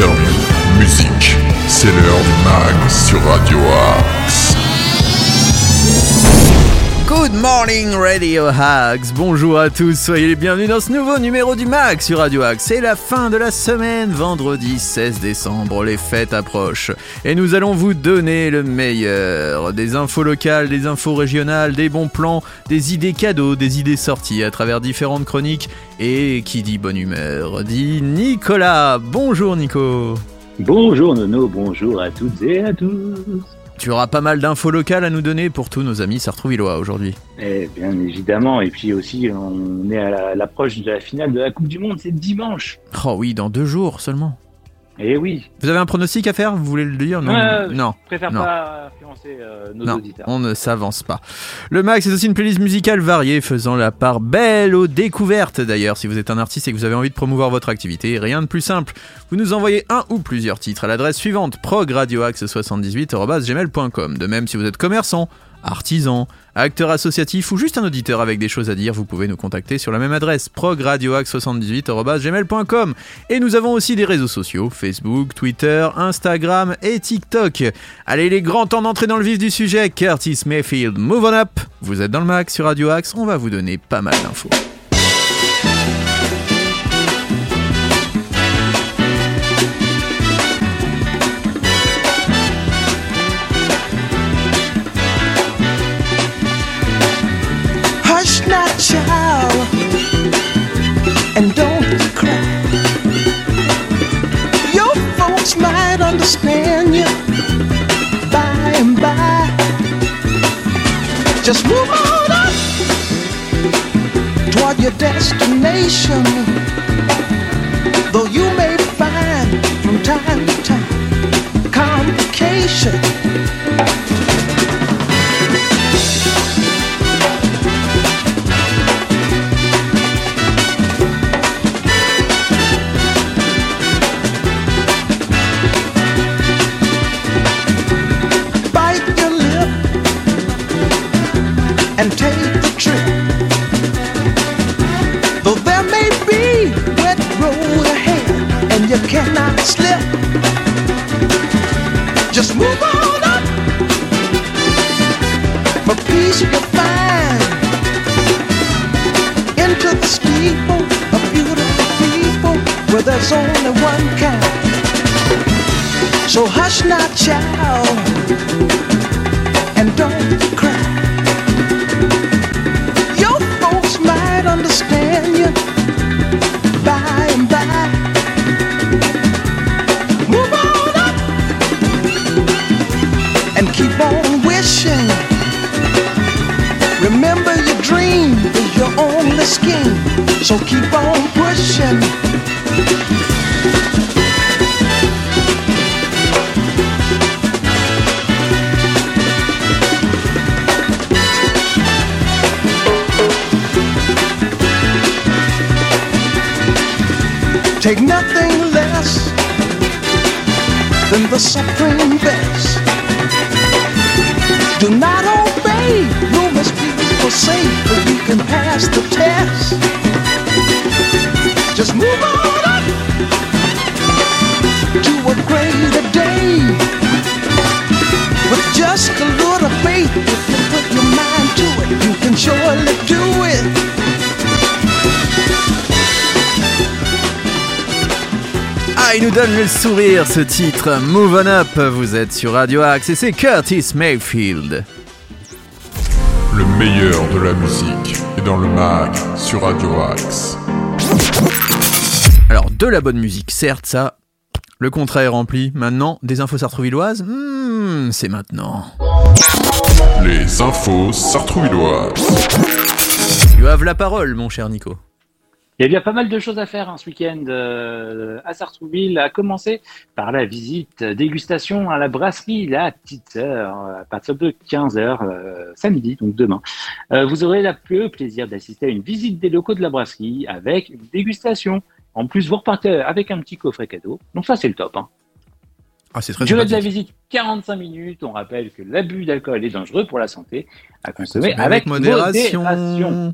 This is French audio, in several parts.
interviews, musique. C'est l'heure du mag sur Radio Axe. Good morning Radio Hacks, bonjour à tous, soyez les bienvenus dans ce nouveau numéro du MAC sur Radio Hacks. C'est la fin de la semaine, vendredi 16 décembre, les fêtes approchent. Et nous allons vous donner le meilleur, des infos locales, des infos régionales, des bons plans, des idées cadeaux, des idées sorties à travers différentes chroniques. Et qui dit bonne humeur, dit Nicolas. Bonjour Nico. Bonjour Nono, bonjour à toutes et à tous. Tu auras pas mal d'infos locales à nous donner pour tous nos amis sartrouvillois aujourd'hui. Eh bien évidemment, et puis aussi on est à l'approche de la finale de la Coupe du Monde, c'est dimanche. Oh oui, dans deux jours seulement. Eh oui. Vous avez un pronostic à faire? Vous voulez le dire? Non. Je préfère pas influencer euh, nos non, auditeurs. On ne s'avance pas. Le Max est aussi une playlist musicale variée, faisant la part belle aux découvertes. D'ailleurs, si vous êtes un artiste et que vous avez envie de promouvoir votre activité, rien de plus simple. Vous nous envoyez un ou plusieurs titres à l'adresse suivante progradioaxe78@gmail.com. De même, si vous êtes commerçant artisan, acteur associatif ou juste un auditeur avec des choses à dire, vous pouvez nous contacter sur la même adresse progradioax78.gmail.com Et nous avons aussi des réseaux sociaux, Facebook, Twitter, Instagram et TikTok. Allez, il est grand temps d'entrer dans le vif du sujet. Curtis Mayfield, move on up Vous êtes dans le max sur Radio Axe, on va vous donner pas mal d'infos. Destination. Though you may find from time to time complication. bite your lip and take move on up. Peace you'll find into the steeple of beautiful people where there's only one kind. So hush not, child, and don't cry. Your folks might understand you by and by. Move on so keep on pushing. Take nothing less than the supreme best. Do not obey rumors people say, but you can pass the test. Just move on up to a greater day. With just a little faith, if you put your mind to it, you can surely do it. Ah, il nous donne le sourire ce titre. Move on up, vous êtes sur Radio Axe et c'est Curtis Mayfield. Le meilleur de la musique dans le mag sur Radio Axe. Alors, de la bonne musique, certes, ça. Le contrat est rempli. Maintenant, des infos sartrouvilloises Hmm, c'est maintenant. Les infos sartrouvilloises. Tu as la parole, mon cher Nico. Il y a bien pas mal de choses à faire hein, ce week-end euh, à Sartrouville, à commencer par la visite dégustation à la brasserie La Petite Sœur à partir de 15h samedi, donc demain. Euh, vous aurez la- le plaisir d'assister à une visite des locaux de la brasserie avec une dégustation. En plus, vous repartez avec un petit coffret cadeau. Donc ça, c'est le top. Hein. Ah, c'est très Durée de la visite, 45 minutes. On rappelle que l'abus d'alcool est dangereux pour la santé. À consommer Consommer avec, modération.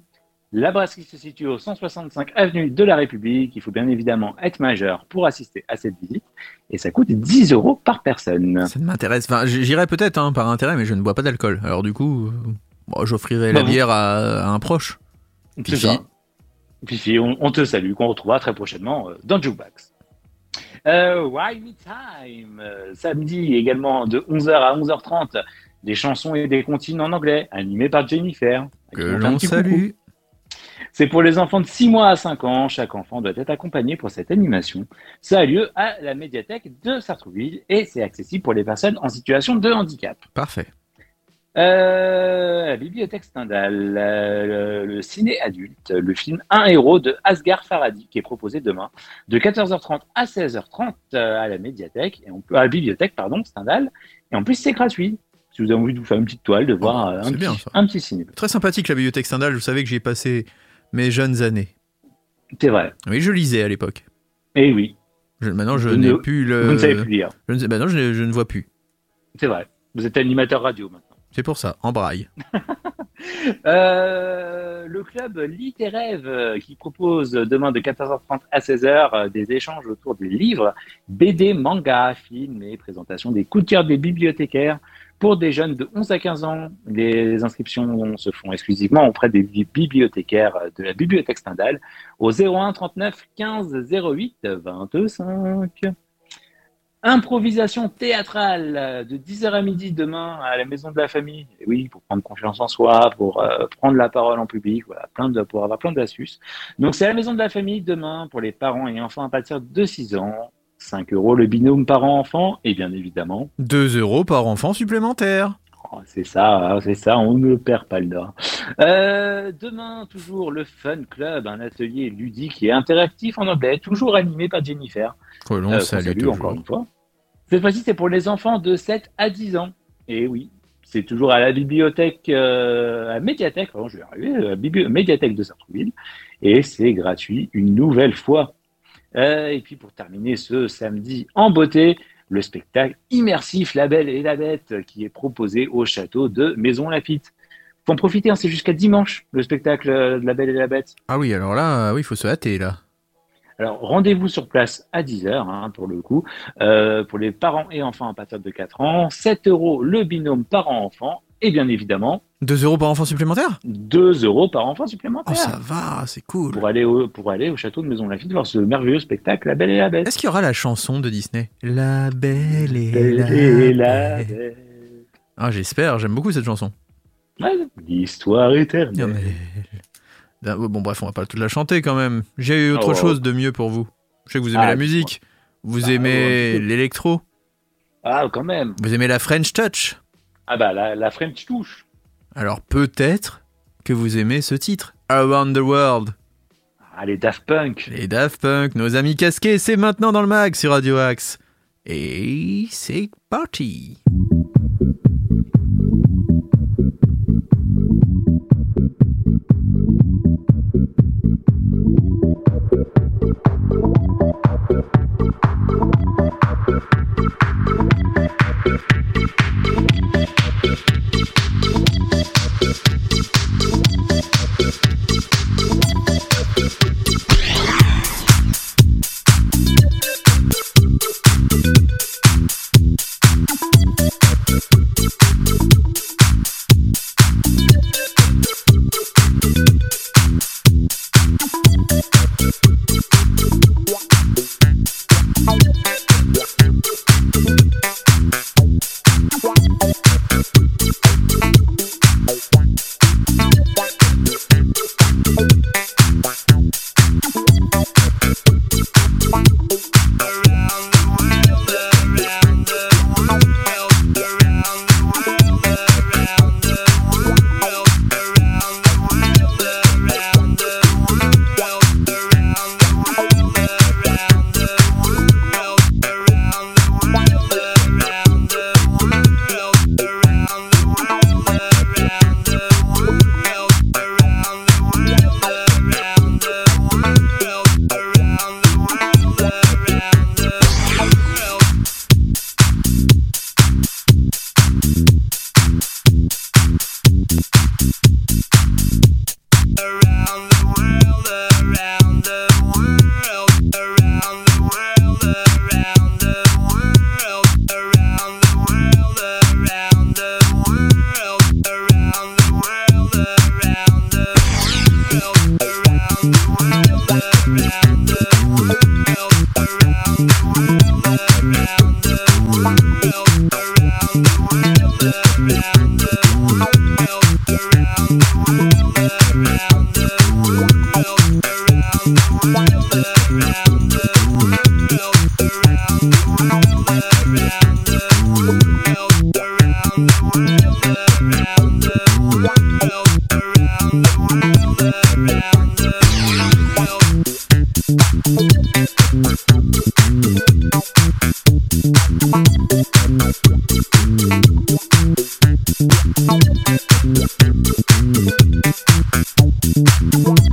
La brasserie se situe au 165 avenue de la République. Il faut bien évidemment être majeur pour assister à cette visite. Et ça coûte 10 euros par personne. Ça ne m'intéresse. Enfin, j'irai peut-être hein, par intérêt, mais je ne bois pas d'alcool. Alors du coup, bon, j'offrirai la bière à, à un proche. Fifi. ça. On, on te salue, qu'on retrouvera très prochainement euh, dans Jukebox. Euh, Why Me Time, euh, samedi également de 11h à 11h30, des chansons et des comptines en anglais, animées par Jennifer. Que l'on coucou. C'est pour les enfants de 6 mois à 5 ans. Chaque enfant doit être accompagné pour cette animation. Ça a lieu à la médiathèque de Sartrouville et c'est accessible pour les personnes en situation de handicap. Parfait. Euh, la bibliothèque Stendhal, euh, le, le ciné adulte, le film Un héros de Asghar Farhadi qui est proposé demain de 14h30 à 16h30 euh, à la médiathèque et on peut, à la bibliothèque pardon Stendhal et en plus c'est gratuit. Si vous avez envie de vous faire une petite toile, de voir euh, un, petit, bien, ça. un petit ciné. Très sympathique la bibliothèque Stendhal. Vous savez que j'y ai passé mes jeunes années. C'est vrai. Oui, je lisais à l'époque. Et oui, Je- maintenant, je n'ai ne- plus le. vous ne savez plus lire. Je ne non, je, ne- je ne vois plus. C'est vrai. Vous êtes animateur radio maintenant. C'est pour ça, en braille. Euh, le club Littéraire euh, qui propose demain de 14h30 à 16h euh, des échanges autour des livres, BD, manga, films et présentation des coups de cœur des bibliothécaires pour des jeunes de 11 à 15 ans. Les inscriptions se font exclusivement auprès des bi- bibliothécaires de la bibliothèque Stendhal au 01 39 15 08 25. Improvisation théâtrale de 10h à midi demain à la Maison de la Famille. Oui, pour prendre confiance en soi, pour euh, prendre la parole en public, voilà, plein de, pour avoir plein d'astuces. Donc c'est à la Maison de la Famille demain pour les parents et enfants à partir de 6 ans. 5 euros le binôme parent-enfant et bien évidemment, 2 euros par enfant supplémentaire. oh, c'est ça, hein, c'est ça, on ne perd pas le nord. Euh, demain, toujours le Fun Club, un atelier ludique et interactif en anglais, toujours animé par Jennifer. Que l'on Euh, salue salue encore une fois. Cette fois-ci, c'est pour les enfants de 7 à 10 ans. Et oui, c'est toujours à la bibliothèque, euh, à la médiathèque, pardon, je vais arriver, à la médiathèque de Sartrouville. Et c'est gratuit une nouvelle fois. Euh, et puis pour terminer ce samedi en beauté, le spectacle immersif La Belle et la Bête qui est proposé au château de Maison Lafitte. Faut en profiter, hein, c'est jusqu'à dimanche le spectacle euh, de La Belle et la Bête. Ah oui, alors là, oui, il faut se hâter là. Alors, rendez-vous sur place à 10h, hein, pour le coup, euh, pour les parents et enfants à partir de 4 ans. 7 euros le binôme parent-enfant. Et bien évidemment, 2 euros par enfant supplémentaire 2 euros par enfant Oh, supplémentaire. ça va, c'est cool. pour, aller au, pour aller au château de Maison Lafitte voir ce merveilleux spectacle La Belle et la Bête. Est-ce qu'il y aura la chanson de Disney? La belle et Belle la, et la bête. Bête. Ah, j'espère, j'aime beaucoup cette chanson. Ouais, L'histoire éternelle. Ah, Bon, bref, on va pas toute la chanter quand même. J'ai eu autre Oh. chose de mieux pour vous. Je sais que vous aimez Ah, la musique. Vous Bah, aimez peu. l'électro. Ah, quand même. Vous aimez la French Touch? Ah bah, la, la French touche. Alors peut-être que vous aimez ce titre. Around the World. Ah, les Daft Punk. Les Daft Punk, nos amis casqués, c'est maintenant dans le mag sur Radio Axe. Et c'est parti. Música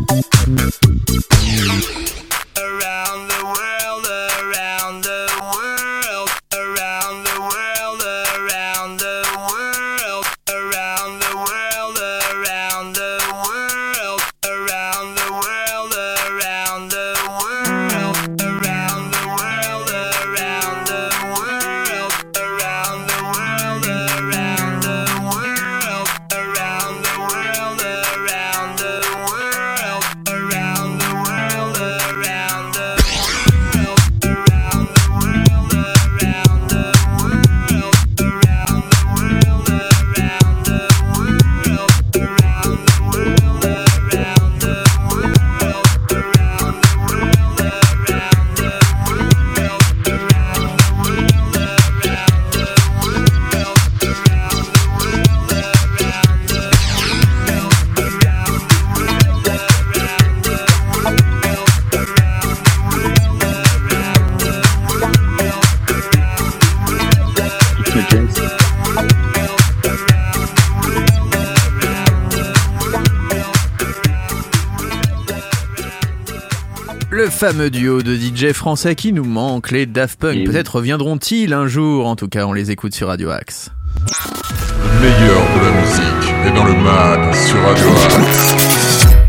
fameux duo de DJ français qui nous manque, les Daft Punk. Oui. Peut-être reviendront-ils un jour. En tout cas, on les écoute sur Radio Axe. Le meilleur de la musique est dans le mag sur Radio Axe.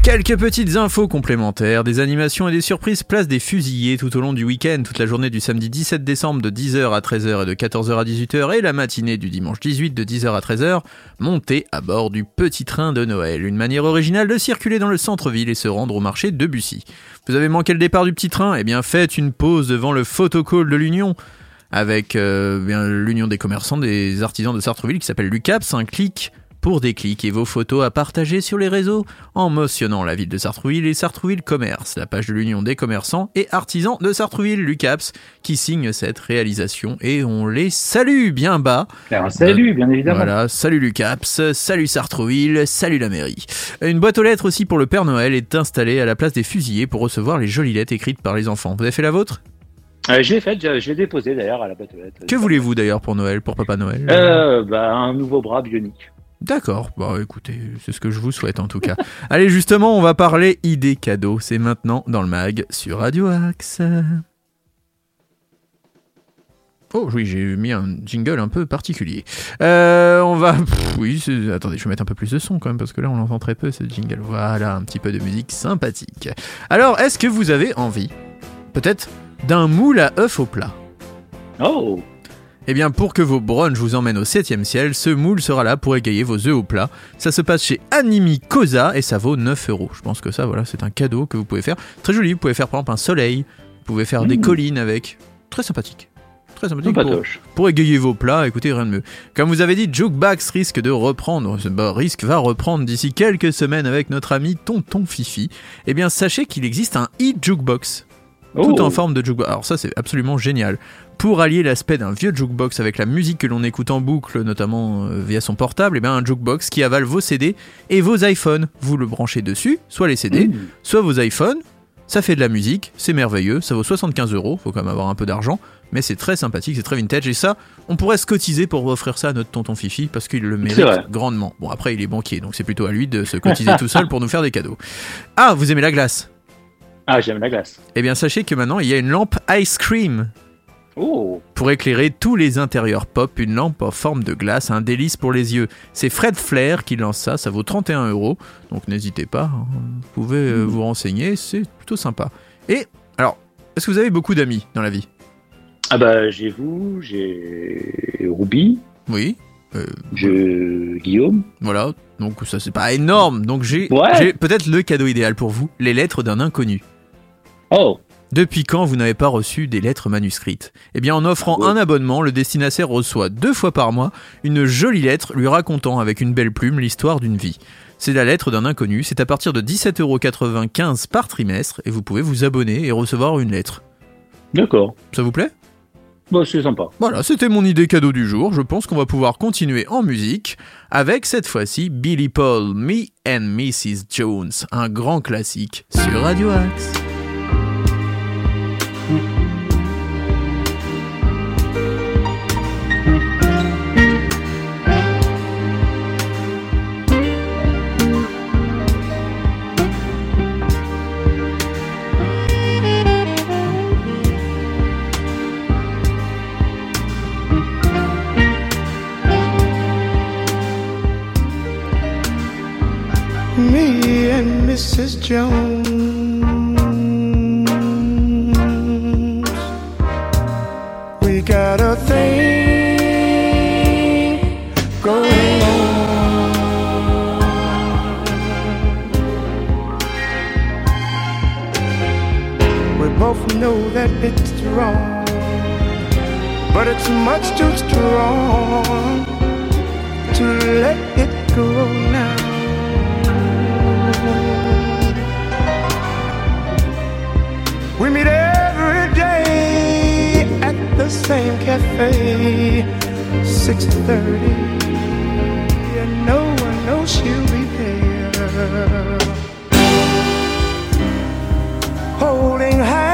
Quelques petites infos complémentaires, des animations et des surprises place des fusillés tout au long du week-end, toute la journée du samedi 17 décembre de 10h à 13h et de 14h à 18h et la matinée du dimanche 18 de 10h à 13h, montez à bord du petit train de Noël, une manière originale de circuler dans le centre-ville et se rendre au marché de Bussy. Vous avez manqué le départ du petit train? Eh bien faites une pause devant le photocall de l'Union avec euh, l'Union des commerçants des artisans de Sartreville qui s'appelle l'UCAPS, un clic pour des clics et vos photos à partager sur les réseaux en motionnant la ville de Sartrouville et Sartrouville Commerce, la page de l'Union des commerçants et artisans de Sartrouville, l'UCAPS, qui signe cette réalisation et on les salue bien bas. Alors, salut, bien évidemment. Voilà, salut l'UCAPS, salut Sartrouville, salut la mairie. Une boîte aux lettres aussi pour le Père Noël est installée à la place des fusillés pour recevoir les jolies lettres écrites par les enfants. Vous avez fait la vôtre? Euh, je l'ai fait, je, je l'ai déposé d'ailleurs à la boîte aux lettres. Que voulez-vous d'ailleurs pour Noël, pour Papa Noël? Euh, bah, Un nouveau bras bionique. D'accord, bah écoutez, c'est ce que je vous souhaite en tout cas. Allez, justement, on va parler idées cadeaux. C'est maintenant dans le mag sur Radio Axe. Oh oui, j'ai mis un jingle un peu particulier. Euh, on va... oui, attendez, je vais mettre un peu plus de son quand même, parce que là on l'entend très peu ce jingle. Voilà, un petit peu de musique sympathique. Alors, est-ce que vous avez envie, peut-être, d'un moule à œuf au plat? Oh eh bien, pour que vos brunchs vous emmènent au 7ème ciel, ce moule sera là pour égayer vos œufs au plat. Ça se passe chez Animi Cosa et ça vaut 9 euros. Je pense que ça, voilà, c'est un cadeau que vous pouvez faire. Très joli, vous pouvez faire par exemple un soleil, vous pouvez faire des Mmh. collines avec. Très sympathique. Très sympathique. Pour, pour égayer vos plats, écoutez, rien de mieux. Comme vous avez dit, Jukebox risque de reprendre, bah, risque va reprendre d'ici quelques semaines avec notre ami Tonton Fifi. Eh bien, sachez qu'il existe un e-jukebox tout Oh. en forme de jukebox. Alors ça c'est absolument génial. Pour allier l'aspect d'un vieux jukebox avec la musique que l'on écoute en boucle, notamment euh, via son portable, et bien un jukebox qui avale vos CD et vos iPhones. Vous le branchez dessus, soit les CD, Mmh. soit vos iPhones. Ça fait de la musique, c'est merveilleux, ça vaut 75 euros, faut quand même avoir un peu d'argent, mais c'est très sympathique, c'est très vintage, et ça, on pourrait se cotiser pour offrir ça à notre tonton Fifi, parce qu'il le mérite grandement. Bon, après, il est banquier, donc c'est plutôt à lui de se cotiser tout seul pour nous faire des cadeaux. Ah, vous aimez la glace? Ah, j'aime la glace. Eh bien, sachez que maintenant, il y a une lampe Ice Cream Oh pour éclairer tous les intérieurs pop, une lampe en forme de glace, un délice pour les yeux. C'est Fred Flair qui lance ça, ça vaut 31 euros, donc n'hésitez pas, hein, vous pouvez euh, vous renseigner, c'est plutôt sympa. Et, alors, est-ce que vous avez beaucoup d'amis dans la vie? Ah bah, j'ai vous, j'ai Ruby, Oui Euh, j'ai Guillaume. Voilà, donc ça c'est pas énorme, donc j'ai Ouais. j'ai peut-être le cadeau idéal pour vous, les lettres d'un inconnu. Oh Depuis quand vous n'avez pas reçu des lettres manuscrites? Eh bien, en offrant un abonnement, le destinataire reçoit deux fois par mois une jolie lettre lui racontant avec une belle plume l'histoire d'une vie. C'est la lettre d'un inconnu, c'est à partir de 17,95€ par trimestre et vous pouvez vous abonner et recevoir une lettre. D'accord. Ça vous plaît? Bon, c'est sympa. Voilà, c'était mon idée cadeau du jour. Je pense qu'on va pouvoir continuer en musique avec cette fois-ci Billy Paul, Me and Mrs. Jones, un grand classique sur Radio Axe. thank you. Both know that it's wrong, but it's much too strong to let it go now. We meet every day at the same cafe, 6:30. And no one knows she'll be there. Holding hands,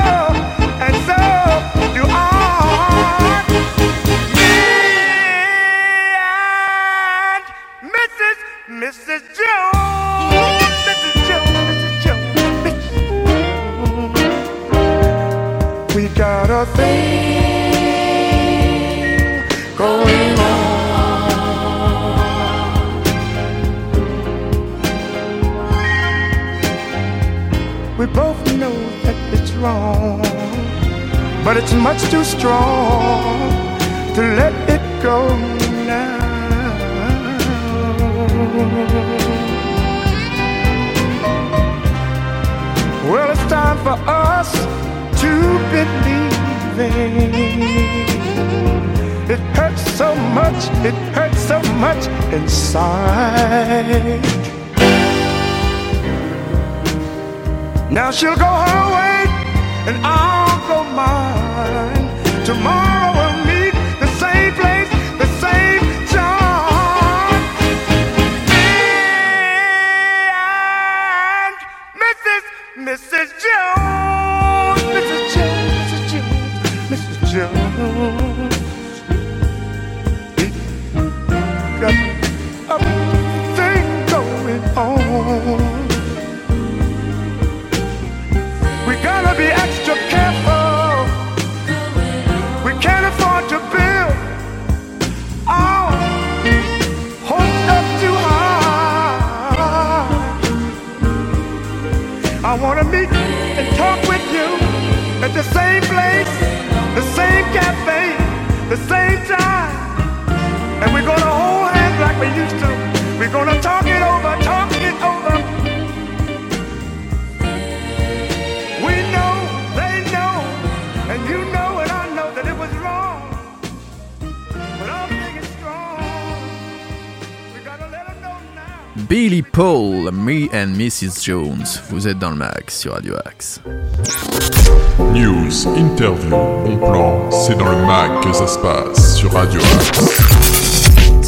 but it's much too strong to let it go. Well, it's time for us to believe It hurts so much, it hurts so much inside. Now she'll go her way and I'll go mine. Tomorrow Mrs. Jones. Vous êtes dans le mag sur Radio Axe. News, interview, bon plan, c'est dans le mag que ça se passe sur Radio Axe.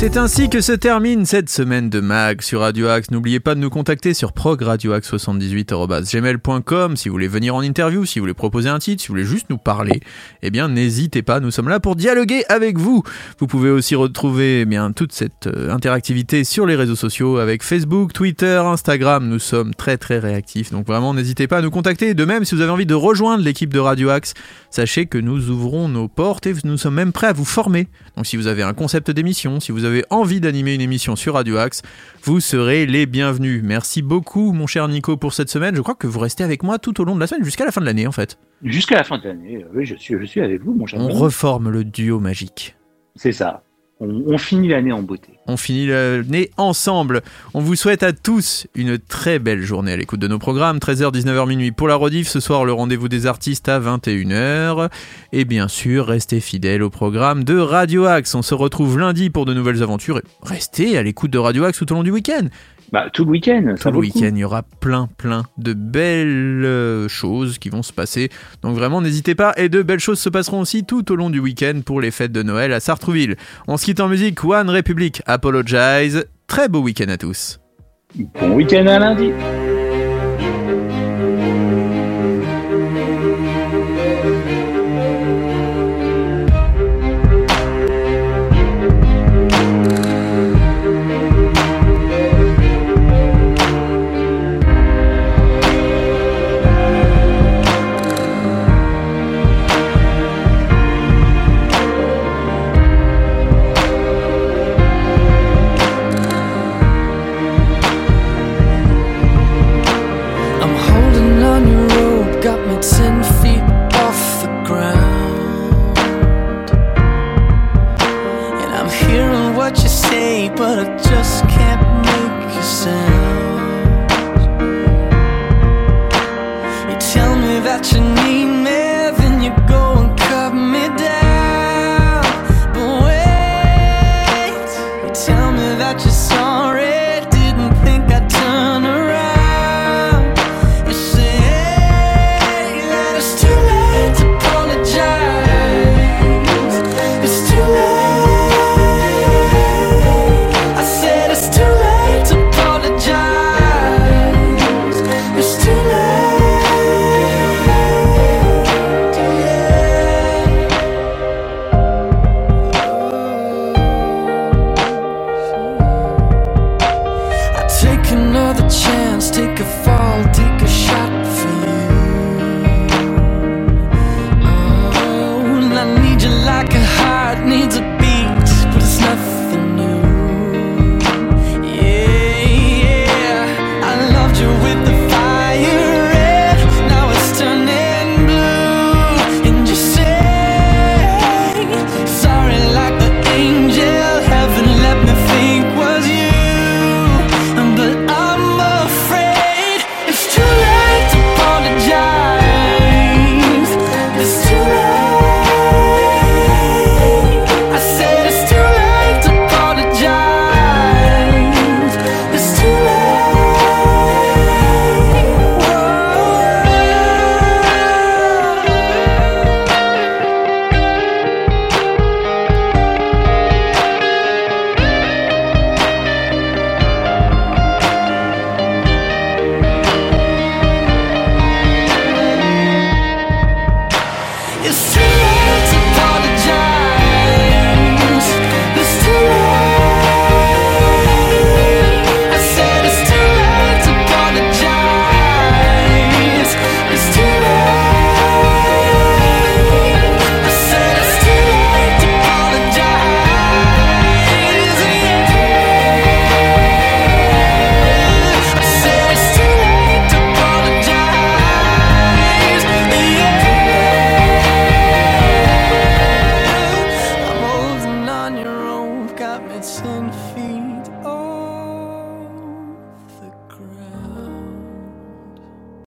C'est ainsi que se termine cette semaine de mag sur Radio Axe. N'oubliez pas de nous contacter sur progradioaxe78.gmail.com si vous voulez venir en interview, si vous voulez proposer un titre, si vous voulez juste nous parler. Eh bien, n'hésitez pas, nous sommes là pour dialoguer avec vous. Vous pouvez aussi retrouver eh toute cette euh, interactivité sur les réseaux sociaux avec Facebook, Twitter, Instagram. Nous sommes très très réactifs, donc vraiment n'hésitez pas à nous contacter. De même, si vous avez envie de rejoindre l'équipe de Radio Axe, sachez que nous ouvrons nos portes et nous sommes même prêts à vous former. Donc si vous avez un concept d'émission, si vous avez envie d'animer une émission sur Radio Axe, vous serez les bienvenus. Merci beaucoup mon cher Nico pour cette semaine. Je crois que vous restez avec moi tout au long de la semaine jusqu'à la fin de l'année en fait. Jusqu'à la fin de l'année, oui, je suis, je suis avec vous, mon cher. On reforme le duo magique. C'est ça. On, finit l'année en beauté. On finit l'année ensemble. On vous souhaite à tous une très belle journée à l'écoute de nos programmes. 13h, 19h minuit pour la rediff. Ce soir, le rendez-vous des artistes à 21h. Et bien sûr, restez fidèles au programme de Radio Axe. On se retrouve lundi pour de nouvelles aventures. Et restez à l'écoute de Radio Axe tout au long du week-end. Bah, tout le week-end. Tout le week-end, il y aura plein, plein de belles euh, choses qui vont se passer. Donc vraiment, n'hésitez pas. Et de belles choses se passeront aussi tout au long du week-end pour les fêtes de Noël à Sartrouville. On se quitte en musique. One Republic, Apologize. Très beau week-end à tous. Bon week-end à lundi.